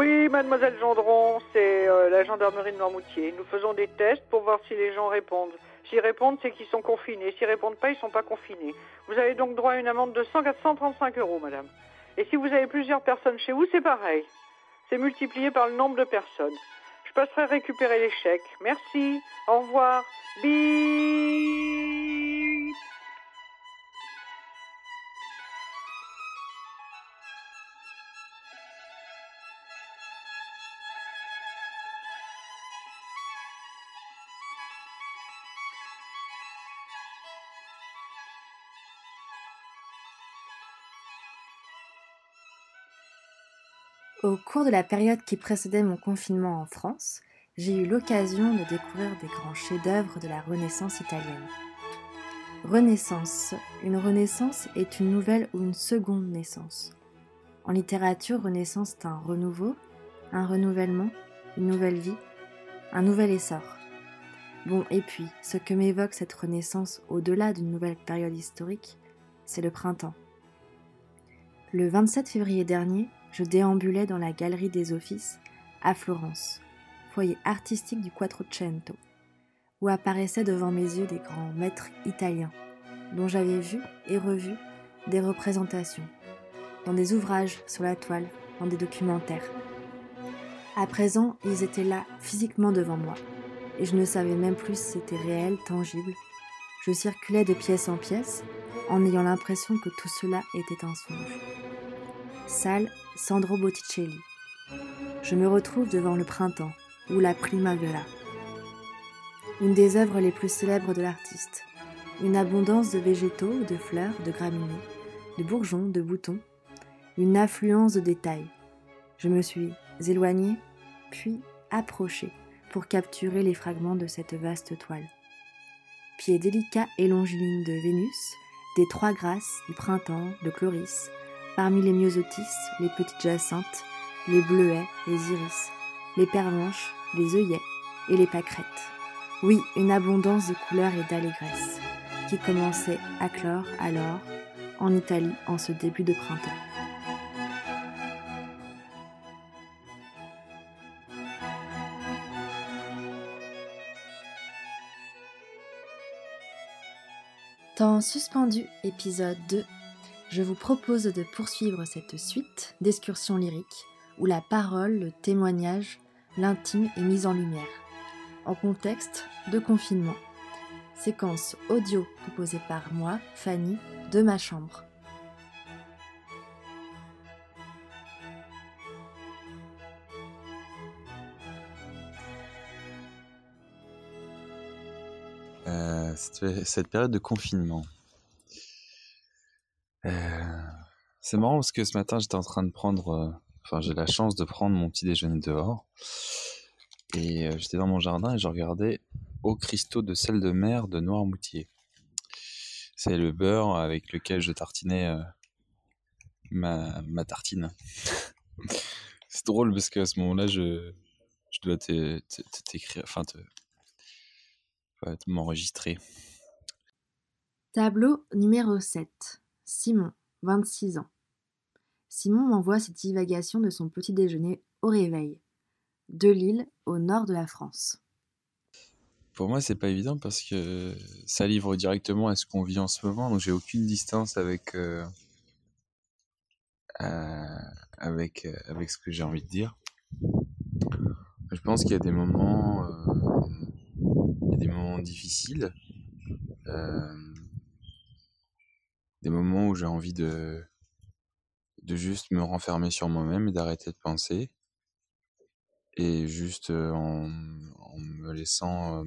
Oui, mademoiselle Gendron, c'est euh, la gendarmerie de Noirmoutier. Nous faisons des tests pour voir si les gens répondent. S'ils répondent, c'est qu'ils sont confinés. S'ils répondent pas, ils sont pas confinés. Vous avez donc droit à une amende de 100 435 euros, madame. Et si vous avez plusieurs personnes chez vous, c'est pareil. C'est multiplié par le nombre de personnes. Je passerai récupérer les chèques. Merci. Au revoir. Bip. Au cours de la période qui précédait mon confinement en France, j'ai eu l'occasion de découvrir des grands chefs-d'œuvre de la Renaissance italienne. Renaissance. Une renaissance est une nouvelle ou une seconde naissance. En littérature, renaissance est un renouveau, un renouvellement, une nouvelle vie, un nouvel essor. Bon, et puis, ce que m'évoque cette renaissance au-delà d'une nouvelle période historique, c'est le printemps. Le 27 février dernier, je déambulais dans la galerie des offices à Florence, foyer artistique du Quattrocento, où apparaissaient devant mes yeux des grands maîtres italiens, dont j'avais vu et revu des représentations, dans des ouvrages sur la toile, dans des documentaires. À présent, ils étaient là, physiquement devant moi, et je ne savais même plus si c'était réel, tangible. Je circulais de pièce en pièce, en ayant l'impression que tout cela était un songe. Salle Sandro Botticelli. Je me retrouve devant le printemps ou la primavera. Une des œuvres les plus célèbres de l'artiste. Une abondance de végétaux, de fleurs, de graminées, de bourgeons, de boutons. Une affluence de détails. Je me suis éloignée, puis approchée pour capturer les fragments de cette vaste toile. Pieds délicats et longilignes de Vénus, des trois grâces, du printemps, de Chloris, Parmi les myosotis, les petites jacinthes, les bleuets, les iris, les pervenches, les œillets et les pâquerettes. Oui, une abondance de couleurs et d'allégresse qui commençait à clore alors en Italie en ce début de printemps. Temps suspendu, épisode 2 je vous propose de poursuivre cette suite d'excursions lyriques où la parole, le témoignage, l'intime est mise en lumière, en contexte de confinement. Séquence audio proposée par moi, Fanny, de ma chambre. Euh, cette période de confinement. Euh, c'est marrant parce que ce matin, j'étais en train de prendre, euh, enfin, j'ai la chance de prendre mon petit déjeuner dehors. Et euh, j'étais dans mon jardin et je regardais Au cristaux de sel de mer de Noirmoutier. C'est le beurre avec lequel je tartinais ma, ma tartine. c'est drôle parce qu'à ce moment-là, je, je dois t'écrire, enfin, te, m'enregistrer. Tableau numéro 7. Simon, 26 ans. Simon m'envoie cette divagation de son petit déjeuner au réveil, de Lille, au nord de la France. Pour moi, c'est pas évident parce que ça livre directement à ce qu'on vit en ce moment, donc j'ai aucune distance avec euh, euh, avec euh, avec ce que j'ai envie de dire. Je pense qu'il y a des moments, il y a des moments difficiles des moments où j'ai envie de, de juste me renfermer sur moi-même et d'arrêter de penser. Et juste en, me laissant,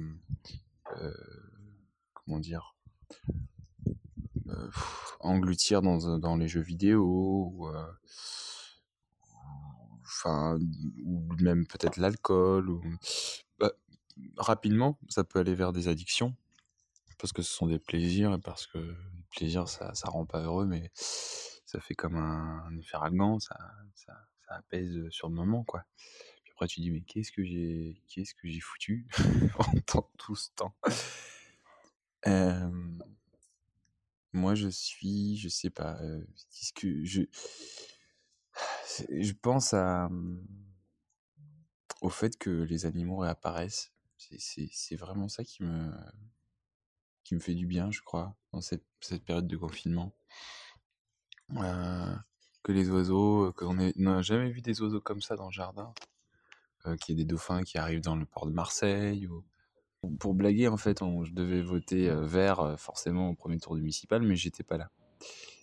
comment dire, engloutir dans, les jeux vidéo ou, même peut-être l'alcool. Ou... Bah, rapidement, ça peut aller vers des addictions parce que ce sont des plaisirs et parce que le plaisir, ça, ça rend pas heureux, mais ça fait comme un, effet ragan, ça, ça, apaise sur le moment, quoi. Puis après, tu dis, mais qu'est-ce que j'ai, qu'est-ce que j'ai foutu en tout ce temps? Moi, je suis, je sais pas, qu'est-ce que je, je pense à, au fait que les animaux réapparaissent. C'est vraiment ça qui me, qui me fait du bien, je crois, dans cette période de confinement. Euh, que les oiseaux, qu'on n'a jamais vu des oiseaux comme ça dans le jardin. Euh, qu'il y ait des dauphins qui arrivent dans le port de Marseille. Ou... Pour blaguer, en fait, je devais voter euh, vert forcément au premier tour du municipal, mais j'étais pas là.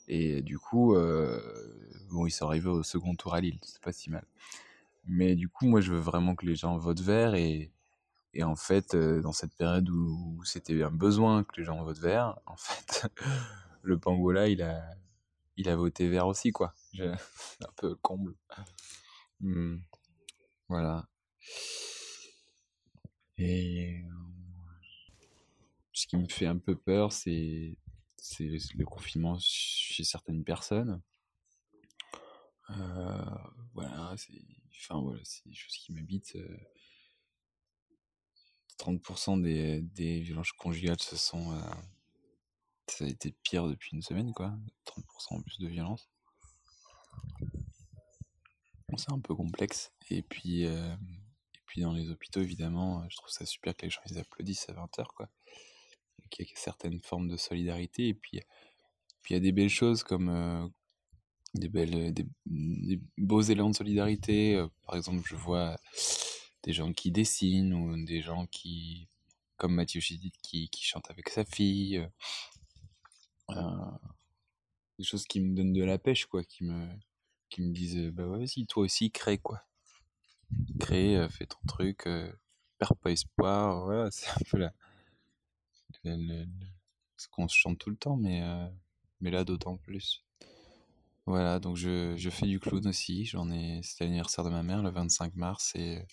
Et du coup, bon, ils sont arrivés au second tour à Lille, c'est pas si mal. Mais du coup, moi, je veux vraiment que les gens votent vert et, et en fait, dans cette période où, c'était un besoin que les gens votent vert, en fait, le pangolin, il a, il a voté vert aussi, quoi. un peu comble. Mmh. Voilà. Et ce qui me fait un peu peur, c'est le confinement chez certaines personnes. Euh, voilà, c'est enfin, voilà, des choses qui m'habitent. 30% euh, des, des, violences conjugales, ce sont, euh, ça a été pire depuis une semaine, quoi. 30% en plus de violences. C'est un peu complexe. Et puis, puis dans les hôpitaux, évidemment, je trouve ça super que les gens ils applaudissent à 20h, quoi. Qu'il y a certaines formes de solidarité. Et puis, puis il y a des belles choses comme euh, des, belles, des, beaux élans de solidarité. Euh, par exemple, je vois des gens qui dessinent ou des gens qui, comme Mathieu Chédid, qui, qui chante avec sa fille. Euh, des choses qui me donnent de la pêche, quoi, qui me, qui me disent, bah ouais, vas-y, toi aussi, crée, quoi crée, euh, fais ton truc, euh, perds pas espoir. Voilà, c'est un peu la, ce qu'on se chante tout le temps, mais, euh, mais là d'autant plus. Voilà, donc je, je fais du clown aussi. J'en ai, c'était l'anniversaire de ma mère le 25 mars et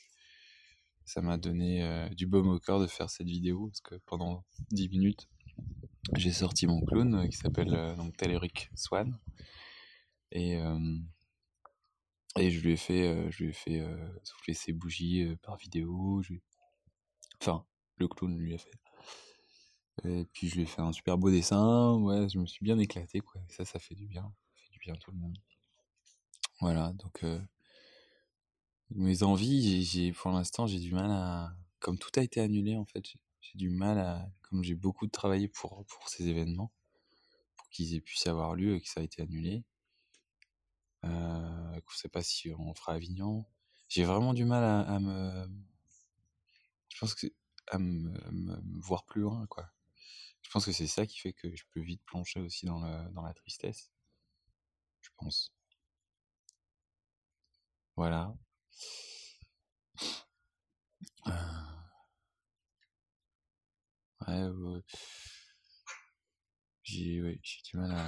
ça m'a donné du baume au cœur de faire cette vidéo parce que pendant 10 minutes, j'ai sorti mon clown qui s'appelle donc Telleric Swan et et je lui ai fait, euh, je lui ai fait euh, souffler ses bougies euh, par vidéo. Enfin, le clown lui a fait. Et puis je lui ai fait un super beau dessin. Ouais, je me suis bien éclaté, quoi. ça, ça fait du bien. Ça fait du bien à tout le monde. Voilà, donc mes envies, j'ai pour l'instant, j'ai du mal à. Comme tout a été annulé, en fait, du mal à. Comme j'ai beaucoup travaillé pour, pour ces événements, pour qu'ils aient pu avoir lieu et que ça a été annulé, euh, je ne sais pas si on fera Avignon. J'ai vraiment du mal à, me. Je pense que à me, voir plus loin, quoi. Je pense que c'est ça qui fait que je peux vite plonger aussi dans, dans la tristesse. Je pense. Voilà. Euh. Ouais, J'ai ouais, du mal à.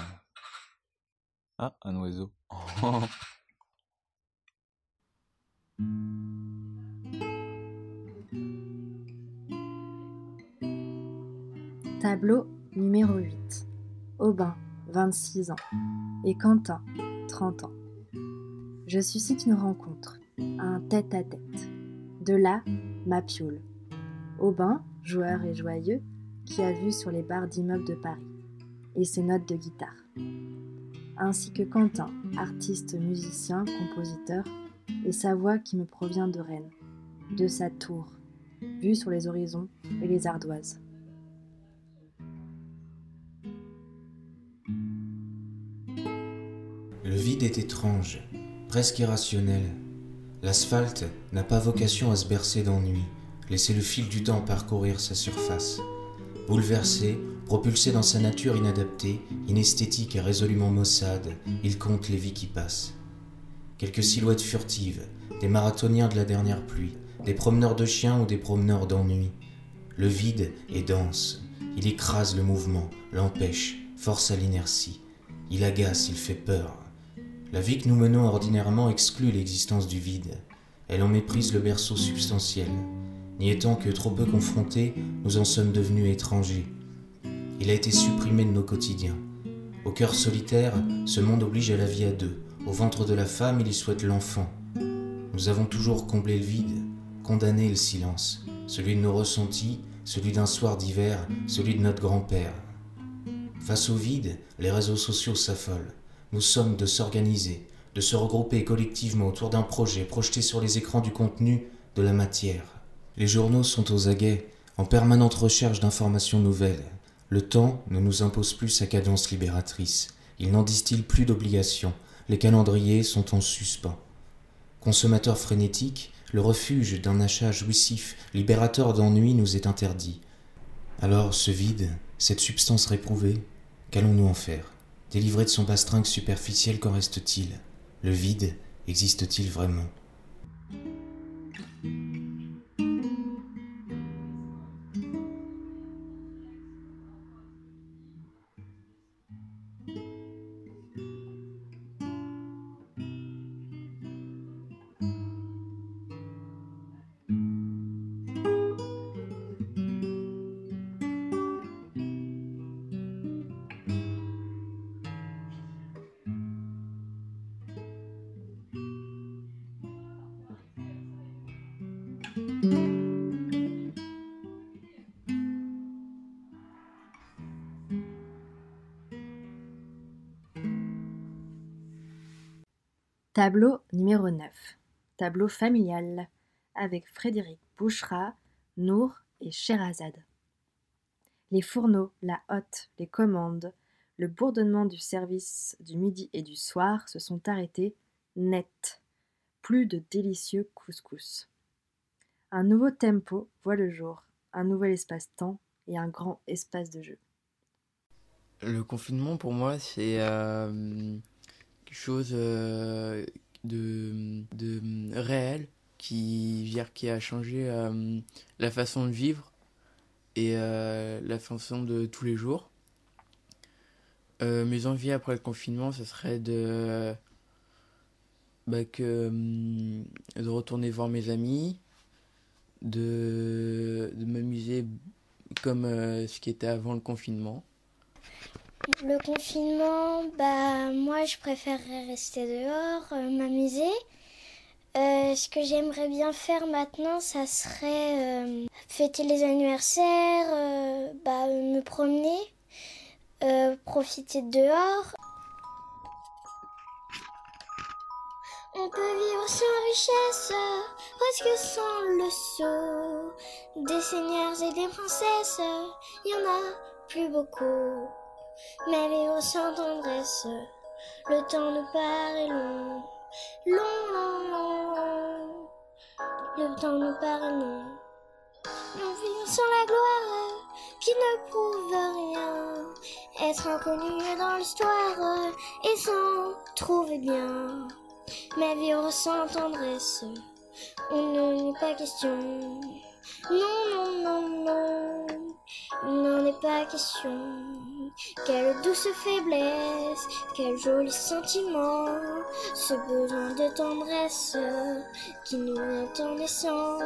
Ah, un oiseau. Tableau numéro 8. Aubin, 26 ans. Et Quentin, 30 ans. Je suscite une rencontre, un tête-à-tête. De là, ma piole. Aubin, joueur et joyeux, qui a vu sur les barres d'immeubles de Paris. Et ses notes de guitare ainsi que Quentin, artiste, musicien, compositeur, et sa voix qui me provient de Rennes, de sa tour, vue sur les horizons et les ardoises. Le vide est étrange, presque irrationnel. L'asphalte n'a pas vocation à se bercer d'ennui, laisser le fil du temps parcourir sa surface. Bouleversé, Propulsé dans sa nature inadaptée, inesthétique et résolument maussade, il compte les vies qui passent. Quelques silhouettes furtives, des marathoniens de la dernière pluie, des promeneurs de chiens ou des promeneurs d'ennui. Le vide est dense, il écrase le mouvement, l'empêche, force à l'inertie. Il agace, il fait peur. La vie que nous menons ordinairement exclut l'existence du vide. Elle en méprise le berceau substantiel. N'y étant que trop peu confrontés, nous en sommes devenus étrangers il a été supprimé de nos quotidiens. Au cœur solitaire, ce monde oblige à la vie à deux. Au ventre de la femme, il y souhaite l'enfant. Nous avons toujours comblé le vide, condamné le silence, celui de nos ressentis, celui d'un soir d'hiver, celui de notre grand-père. Face au vide, les réseaux sociaux s'affolent. Nous sommes de s'organiser, de se regrouper collectivement autour d'un projet, projeté sur les écrans du contenu de la matière. Les journaux sont aux aguets, en permanente recherche d'informations nouvelles. Le temps ne nous impose plus sa cadence libératrice. Il n'en distille plus d'obligations. Les calendriers sont en suspens. Consommateurs frénétiques, le refuge d'un achat jouissif, libérateur d'ennui nous est interdit. Alors ce vide, cette substance réprouvée, qu'allons-nous en faire? Délivré de son bastringue superficiel, qu'en reste-t-il? Le vide existe-t-il vraiment? Tableau numéro 9. Tableau familial avec Frédéric Bouchra, Nour et Sherazade. Les fourneaux, la hotte, les commandes, le bourdonnement du service du midi et du soir se sont arrêtés net. Plus de délicieux couscous. Un nouveau tempo voit le jour, un nouvel espace-temps et un grand espace de jeu. Le confinement pour moi c'est euh, chose euh, de, de réel qui, a changé euh, la façon de vivre et euh, la façon de tous les jours. mes envies après le confinement, ce serait de, bah, que, de retourner voir mes amis, de m'amuser comme ce qui était avant le confinement. Le confinement, bah moi je préférerais rester dehors, euh, m'amuser. Euh, ce que j'aimerais bien faire maintenant, ça serait euh, fêter les anniversaires, bah, me promener, profiter de dehors. On peut vivre sans richesse, presque sans le sceau. Des seigneurs et des princesses, il y en a plus beaucoup mais vivre sans tendresse. Le temps nous paraît long, long, long, long. Le temps nous paraît long. Nous vivons sans la gloire qui ne prouve rien. Être inconnu dans l'histoire et s'en trouver bien. Mais vivre sans tendresse, on n'en est pas question. Non, non, non, non, il n'en est pas question. Quelle douce faiblesse, quel joli sentiment, ce besoin de tendresse qui nous vient en.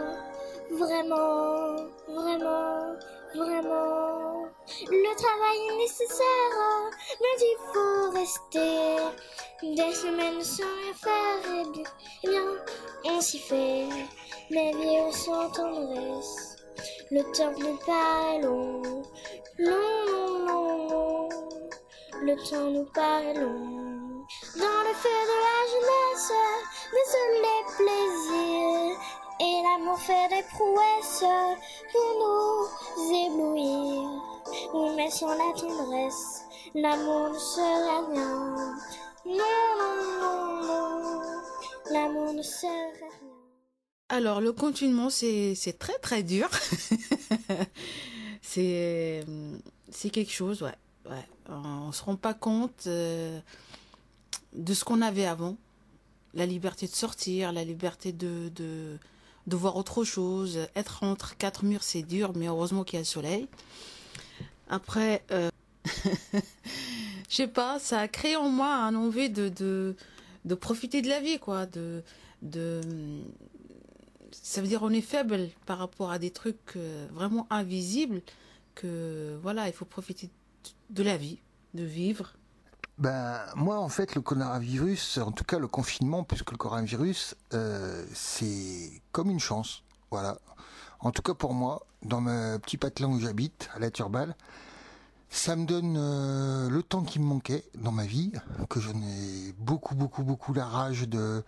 Vraiment, vraiment, vraiment. Le travail est nécessaire, mais il faut rester des semaines sans rien faire. Et bien, eh bien on s'y fait, mais vivre sans tendresse. Le temps nous paraît long, long, long, long. Le temps nous paraît long. Dans le feu de la jeunesse, désolé plaisir. Et l'amour fait des prouesses pour nous éblouir. Oui, mais sans la tendresse, l'amour ne serait rien. Non, non, non, non, l'amour ne serait rien. Alors, le confinement, c'est très très dur. c'est quelque chose, ouais. ouais. On ne se rend pas compte euh, de ce qu'on avait avant. La liberté de sortir, la liberté de, de, de voir autre chose. Être entre quatre murs, c'est dur, mais heureusement qu'il y a le soleil. Après, euh, je sais pas, ça a créé en moi un envie de, de, de profiter de la vie, quoi. De, de, ça veut dire on est faible par rapport à des trucs euh, vraiment invisibles que voilà, il faut profiter de la vie, de vivre. Ben moi en fait le coronavirus, en tout cas le confinement, puisque le coronavirus euh, c'est comme une chance, voilà. En tout cas pour moi, dans mon petit patelin où j'habite, à la Turbale, ça me donne euh, le temps qui me manquait dans ma vie, que j'en ai beaucoup beaucoup beaucoup la rage de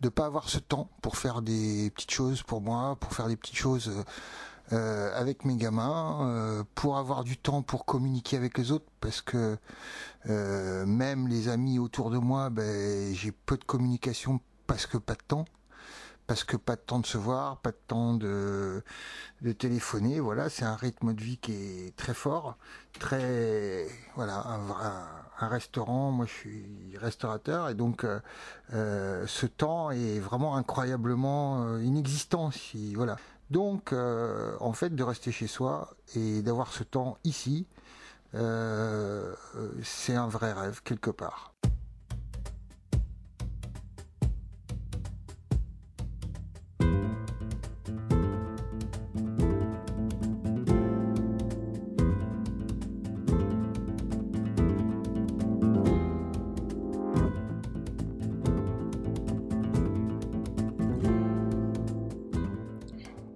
de pas avoir ce temps pour faire des petites choses pour moi, pour faire des petites choses euh, avec mes gamins, euh, pour avoir du temps pour communiquer avec les autres, parce que euh, même les amis autour de moi, ben, j'ai peu de communication parce que pas de temps parce que pas de temps de se voir, pas de temps de, de téléphoner. Voilà, c'est un rythme de vie qui est très fort, très voilà, un, un restaurant. Moi, je suis restaurateur et donc ce temps est vraiment incroyablement inexistant. Si voilà. Donc, en fait, de rester chez soi et d'avoir ce temps ici, c'est un vrai rêve quelque part.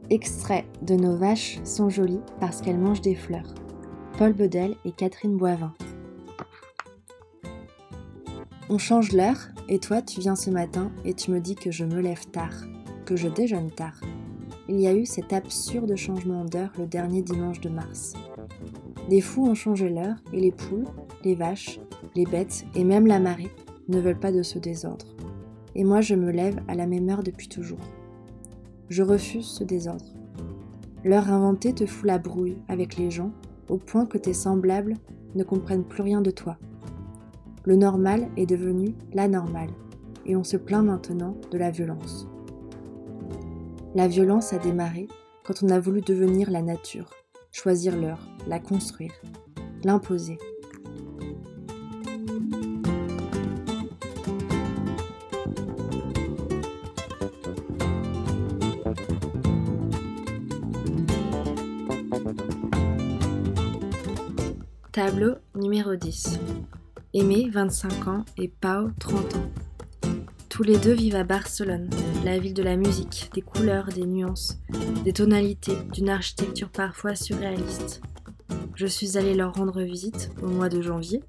Extrait de Nos vaches sont jolies parce qu'elles mangent des fleurs. Paul Bedel et Catherine Boivin. On change l'heure et toi tu viens ce matin et tu me dis que je me lève tard, que je déjeune tard. Il y a eu cet absurde changement d'heure le dernier dimanche de mars. Des fous ont changé l'heure et les poules, les vaches, les bêtes et même la marée ne veulent pas de ce désordre. Et moi je me lève à la même heure depuis toujours. Je refuse ce désordre. L'heure inventée te fout la brouille avec les gens au point que tes semblables ne comprennent plus rien de toi. Le normal est devenu la normale et on se plaint maintenant de la violence. La violence a démarré quand on a voulu devenir la nature, choisir l'heure, la construire, l'imposer. Tableau numéro 10. Aimé, 25 ans, et Pau, 30 ans. Tous les deux vivent à Barcelone, la ville de la musique, des couleurs, des nuances, des tonalités, d'une architecture parfois surréaliste. Je suis allée leur rendre visite au mois de janvier.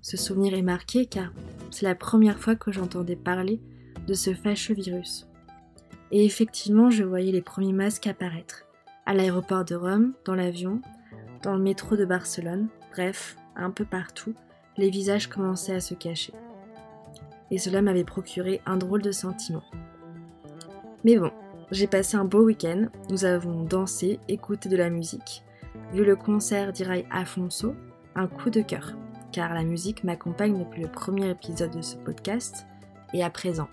Ce souvenir est marqué car c'est la première fois que j'entendais parler de ce fâcheux virus. Et effectivement, je voyais les premiers masques apparaître. À l'aéroport de Rome, dans l'avion, dans le métro de Barcelone, Bref, un peu partout, les visages commençaient à se cacher. Et cela m'avait procuré un drôle de sentiment. Mais bon, j'ai passé un beau week-end, nous avons dansé, écouté de la musique, vu le concert d'Irai Afonso, un coup de cœur, car la musique m'accompagne depuis le premier épisode de ce podcast et à présent.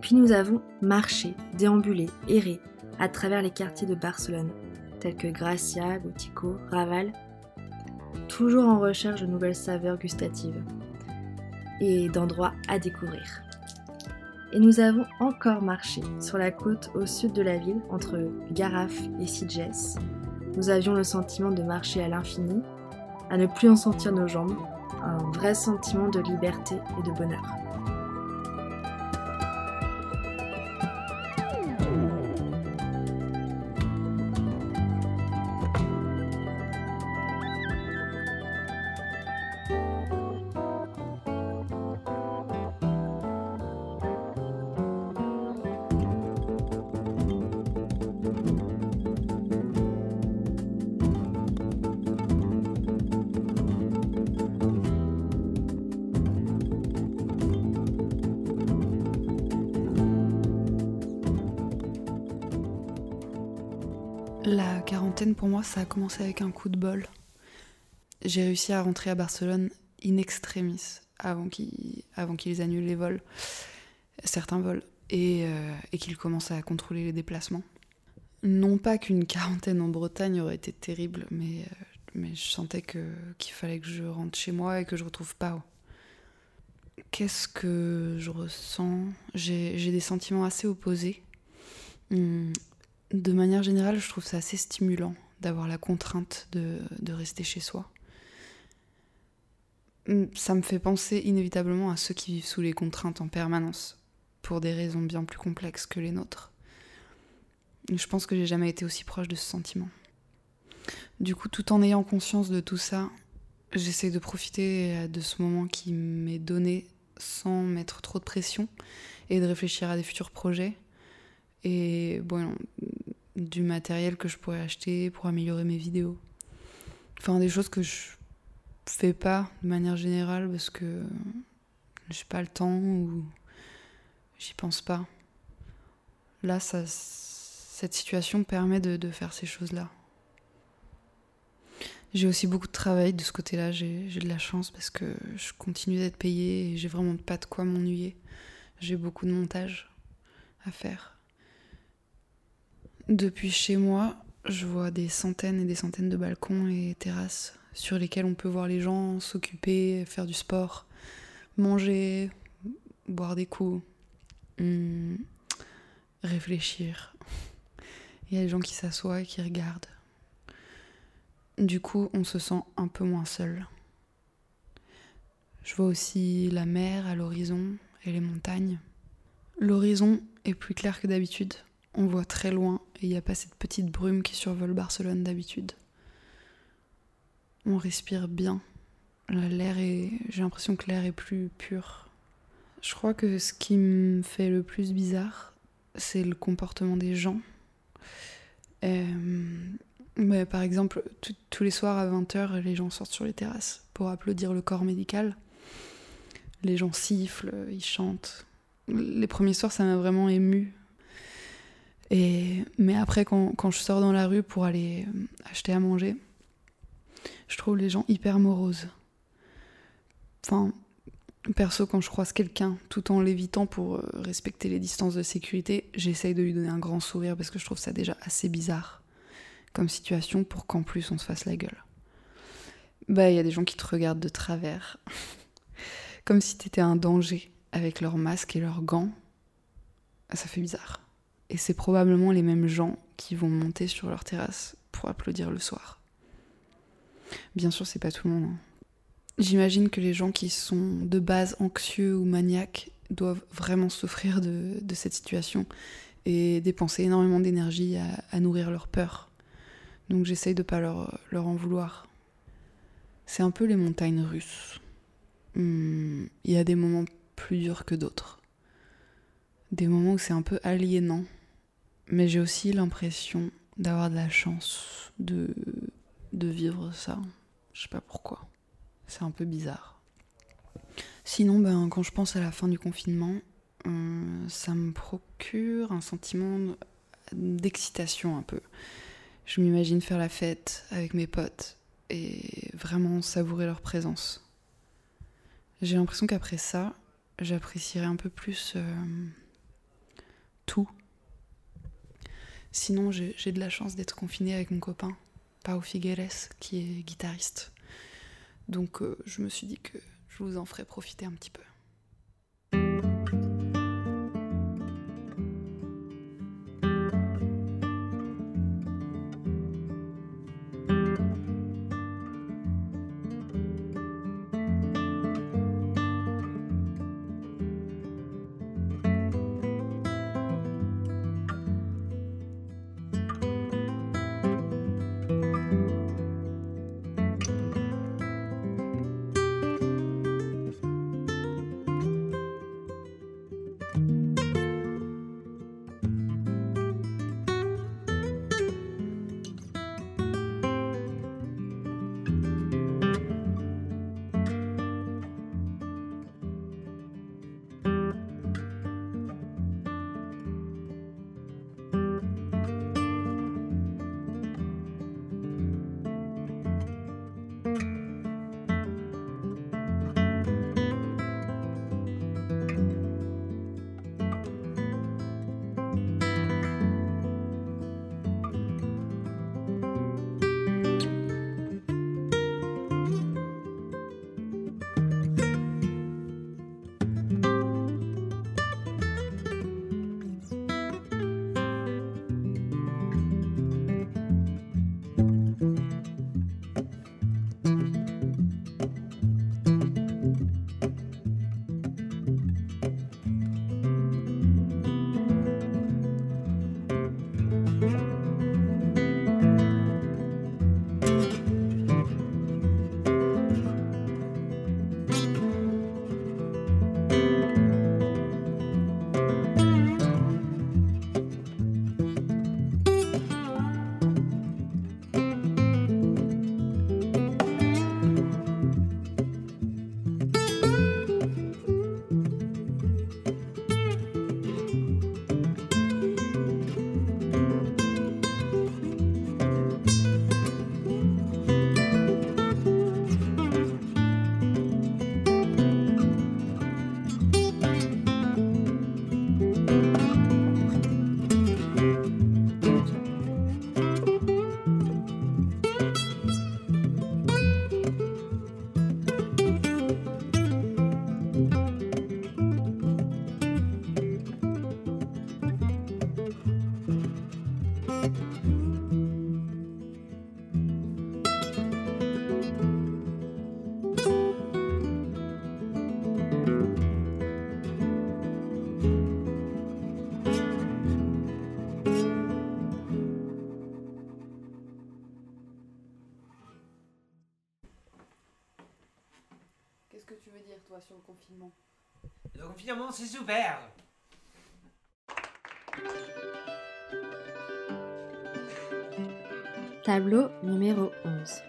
Puis nous avons marché, déambulé, erré à travers les quartiers de Barcelone, tels que Gracia, Gótico, Raval toujours en recherche de nouvelles saveurs gustatives et d'endroits à découvrir. Et nous avons encore marché sur la côte au sud de la ville, entre Garaf et Sitges. Nous avions le sentiment de marcher à l'infini, à ne plus en sentir nos jambes, un vrai sentiment de liberté et de bonheur. Ça a commencé avec un coup de bol. J'ai réussi à rentrer à Barcelone in extremis avant qu'ils annulent les vols, certains vols, et, euh, et qu'ils commencent à contrôler les déplacements. Non pas qu'une quarantaine en Bretagne aurait été terrible, mais, euh, je sentais qu'il fallait que je rentre chez moi et que je retrouve Pao. Qu'est-ce que je ressens? J'ai des sentiments assez opposés. Hum, de manière générale, je trouve ça assez stimulant d'avoir la contrainte de, rester chez soi. Mm, ça me fait penser inévitablement à ceux qui vivent sous les contraintes en permanence, pour des raisons bien plus complexes que les nôtres. Je pense que j'ai jamais été aussi proche de ce sentiment. Du coup, tout en ayant conscience de tout ça, j'essaie de profiter de ce moment qui m'est donné sans mettre trop de pression et de réfléchir à des futurs projets. Et bon, du matériel que je pourrais acheter pour améliorer mes vidéos. Enfin, des choses que je fais pas de manière générale parce que j'ai pas le temps ou j'y pense pas. Là, ça, cette situation permet de, de faire ces choses-là. J'ai aussi beaucoup de travail de ce côté-là, j'ai de la chance parce que je continue d'être payée et j'ai vraiment pas de quoi m'ennuyer. J'ai beaucoup de montage à faire. Depuis chez moi, je vois des centaines et des centaines de balcons et terrasses sur lesquels on peut voir les gens s'occuper, faire du sport, manger, boire des coups, hmm, réfléchir. Il y a des gens qui s'assoient et qui regardent. Du coup, on se sent un peu moins seul. Je vois aussi la mer à l'horizon et les montagnes. L'horizon est plus clair que d'habitude. On voit très loin et il n'y a pas cette petite brume qui survole Barcelone d'habitude. On respire bien. L'air est. J'ai l'impression que l'air est plus pur. Je crois que ce qui me fait le plus bizarre, c'est le comportement des gens. Euh, par exemple, tous les soirs à 20h, les gens sortent sur les terrasses pour applaudir le corps médical. Les gens sifflent, ils chantent. Les premiers soirs, ça m'a vraiment ému. Mais après, quand, quand, je sors dans la rue pour aller euh, acheter à manger, je trouve les gens hyper moroses. Enfin, perso, quand je croise quelqu'un, tout en l'évitant pour euh, respecter les distances de sécurité, j'essaye de lui donner un grand sourire parce que je trouve ça déjà assez bizarre comme situation pour qu'en plus on se fasse la gueule. Bah, il y a des gens qui te regardent de travers, comme si t'étais un danger avec leur masque et leurs gants. Ça fait bizarre. Et c'est probablement les mêmes gens qui vont monter sur leur terrasse pour applaudir le soir. Bien sûr, c'est pas tout le monde. Hein. J'imagine que les gens qui sont de base anxieux ou maniaques doivent vraiment souffrir de, cette situation et dépenser énormément d'énergie à, nourrir leur peur. Donc j'essaye de pas leur, en vouloir. C'est un peu les montagnes russes. Hmm, il y a des moments plus durs que d'autres. Des moments où c'est un peu aliénant mais j'ai aussi l'impression d'avoir de la chance de, vivre ça. Je sais pas pourquoi. C'est un peu bizarre. Sinon, ben, quand je pense à la fin du confinement, euh, ça me procure un sentiment d'excitation un peu. Je m'imagine faire la fête avec mes potes et vraiment savourer leur présence. J'ai l'impression qu'après ça, j'apprécierai un peu plus euh, tout Sinon, j'ai de la chance d'être confinée avec mon copain, Pao Figueres, qui est guitariste. Donc, euh, je me suis dit que je vous en ferai profiter un petit peu. Tableau numéro 11.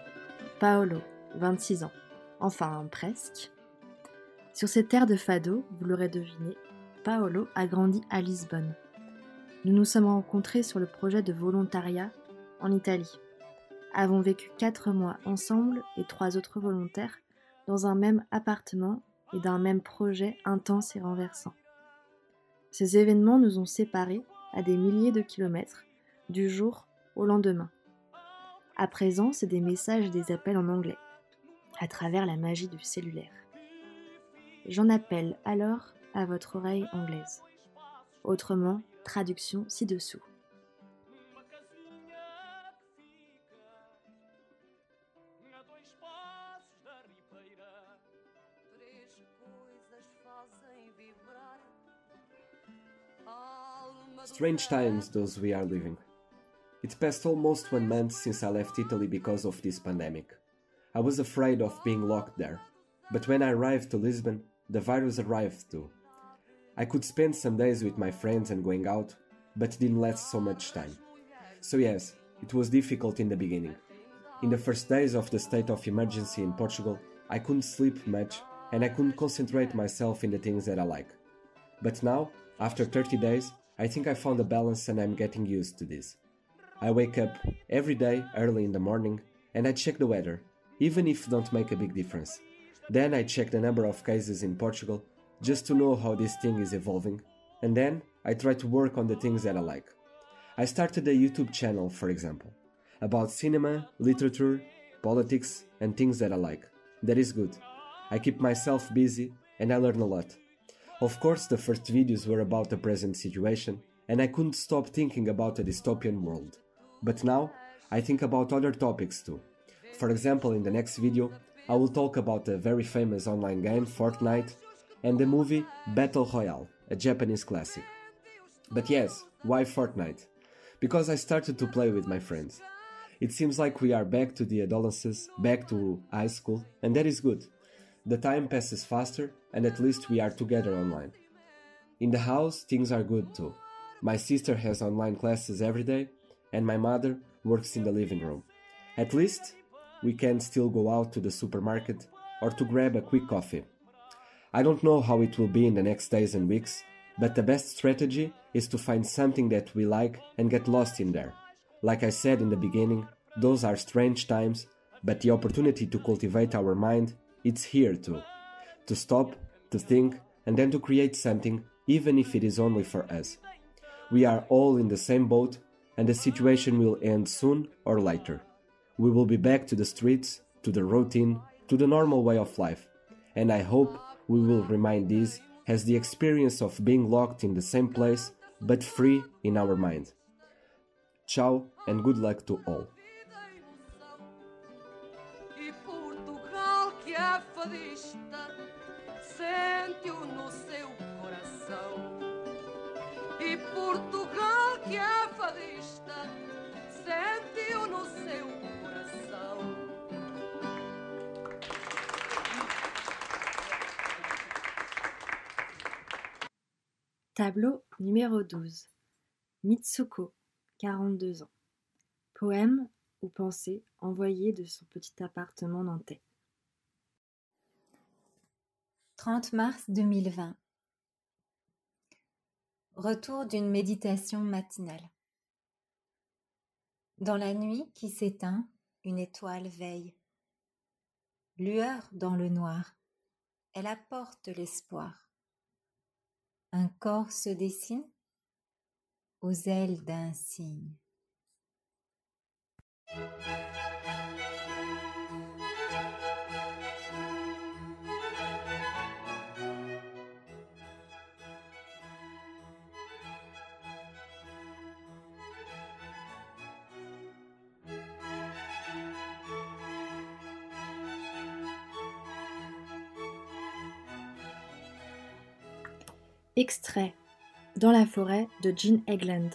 Paolo, 26 ans. Enfin, presque. Sur cette terre de fado, vous l'aurez deviné, Paolo a grandi à Lisbonne. Nous nous sommes rencontrés sur le projet de volontariat en Italie. Avons vécu quatre mois ensemble et trois autres volontaires dans un même appartement et d'un même projet intense et renversant. Ces événements nous ont séparés à des milliers de kilomètres du jour au lendemain. À présent, c'est des messages et des appels en anglais, à travers la magie du cellulaire. J'en appelle alors à votre oreille anglaise. Autrement, traduction ci-dessous. Strange times those we are living. It passed almost one month since I left Italy because of this pandemic. I was afraid of being locked there, but when I arrived to Lisbon, the virus arrived too. I could spend some days with my friends and going out, but didn't last so much time. So, yes, it was difficult in the beginning. In the first days of the state of emergency in Portugal, I couldn't sleep much and I couldn't concentrate myself in the things that I like. But now, after 30 days, I think I found a balance and I'm getting used to this. I wake up every day early in the morning and I check the weather, even if it don't make a big difference. Then I check the number of cases in Portugal just to know how this thing is evolving, and then I try to work on the things that I like. I started a YouTube channel, for example, about cinema, literature, politics, and things that I like. That is good. I keep myself busy and I learn a lot. Of course, the first videos were about the present situation, and I couldn't stop thinking about a dystopian world. But now, I think about other topics too. For example, in the next video, I will talk about the very famous online game Fortnite and the movie Battle Royale, a Japanese classic. But yes, why Fortnite? Because I started to play with my friends. It seems like we are back to the adolescence, back to high school, and that is good. The time passes faster, and at least we are together online. In the house, things are good too. My sister has online classes every day, and my mother works in the living room. At least, we can still go out to the supermarket or to grab a quick coffee. I don't know how it will be in the next days and weeks, but the best strategy is to find something that we like and get lost in there. Like I said in the beginning, those are strange times, but the opportunity to cultivate our mind, it's here too. To stop, to think, and then to create something, even if it is only for us. We are all in the same boat, and the situation will end soon or later. We will be back to the streets, to the routine, to the normal way of life, and I hope we will remind this as the experience of being locked in the same place but free in our mind. Ciao and good luck to all. Sente-o no seu coração. E Portugal que é fadista sente-o no seu coração. Tableau numéro 12. Mitsuko, 42 ans. Poème ou pensée envoyée de son petit appartement nantais. 30 mars 2020. Retour d'une méditation matinale. Dans la nuit qui s'éteint, une étoile veille. Lueur dans le noir, elle apporte l'espoir. Un corps se dessine aux ailes d'un cygne. Extrait Dans la forêt de Jean Egland.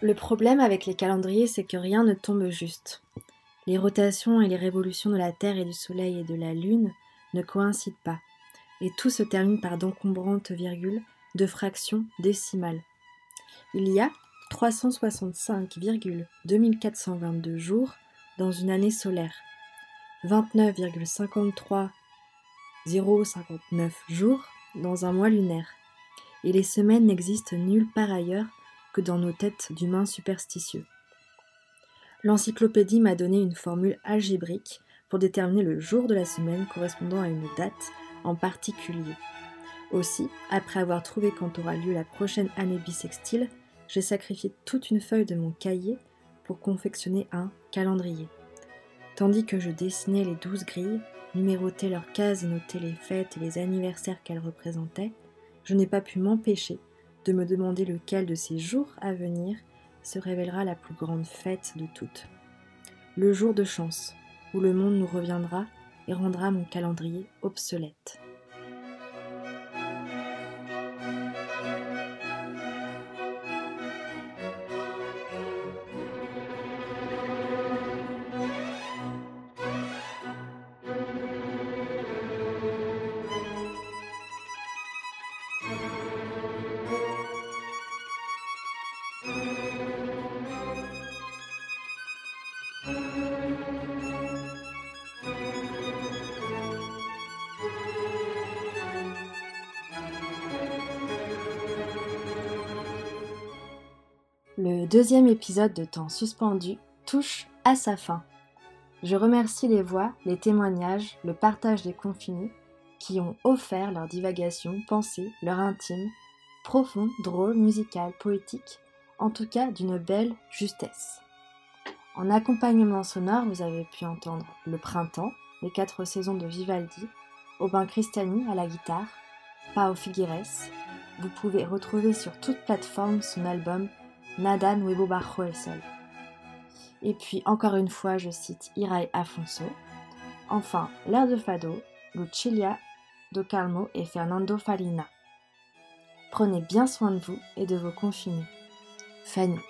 Le problème avec les calendriers, c'est que rien ne tombe juste. Les rotations et les révolutions de la Terre et du Soleil et de la Lune ne coïncident pas, et tout se termine par d'encombrantes virgules de fractions décimales. Il y a 365,2422 jours dans une année solaire, 29,53059 jours dans un mois lunaire, et les semaines n'existent nulle part ailleurs que dans nos têtes d'humains superstitieux. L'encyclopédie m'a donné une formule algébrique pour déterminer le jour de la semaine correspondant à une date en particulier. Aussi, après avoir trouvé quand aura lieu la prochaine année bissextile, j'ai sacrifié toute une feuille de mon cahier pour confectionner un calendrier. Tandis que je dessinais les douze grilles, numérotais leurs cases et notais les fêtes et les anniversaires qu'elles représentaient, je n'ai pas pu m'empêcher de me demander lequel de ces jours à venir se révélera la plus grande fête de toutes. Le jour de chance, où le monde nous reviendra et rendra mon calendrier obsolète. Deuxième épisode de Temps suspendu touche à sa fin. Je remercie les voix, les témoignages, le partage des confinés qui ont offert leur divagation, pensée, leur intime, profond, drôle, musical, poétique, en tout cas d'une belle justesse. En accompagnement sonore, vous avez pu entendre Le Printemps, les quatre saisons de Vivaldi, Aubin Cristani à la guitare, Pao Figueres. Vous pouvez retrouver sur toute plateforme son album Nada Nuevo Bajo. Et puis, encore une fois, je cite Irai Afonso. Enfin, l'air de Fado, Lucilia do Calmo et Fernando Farina. Prenez bien soin de vous et de vos confinés. Fanny.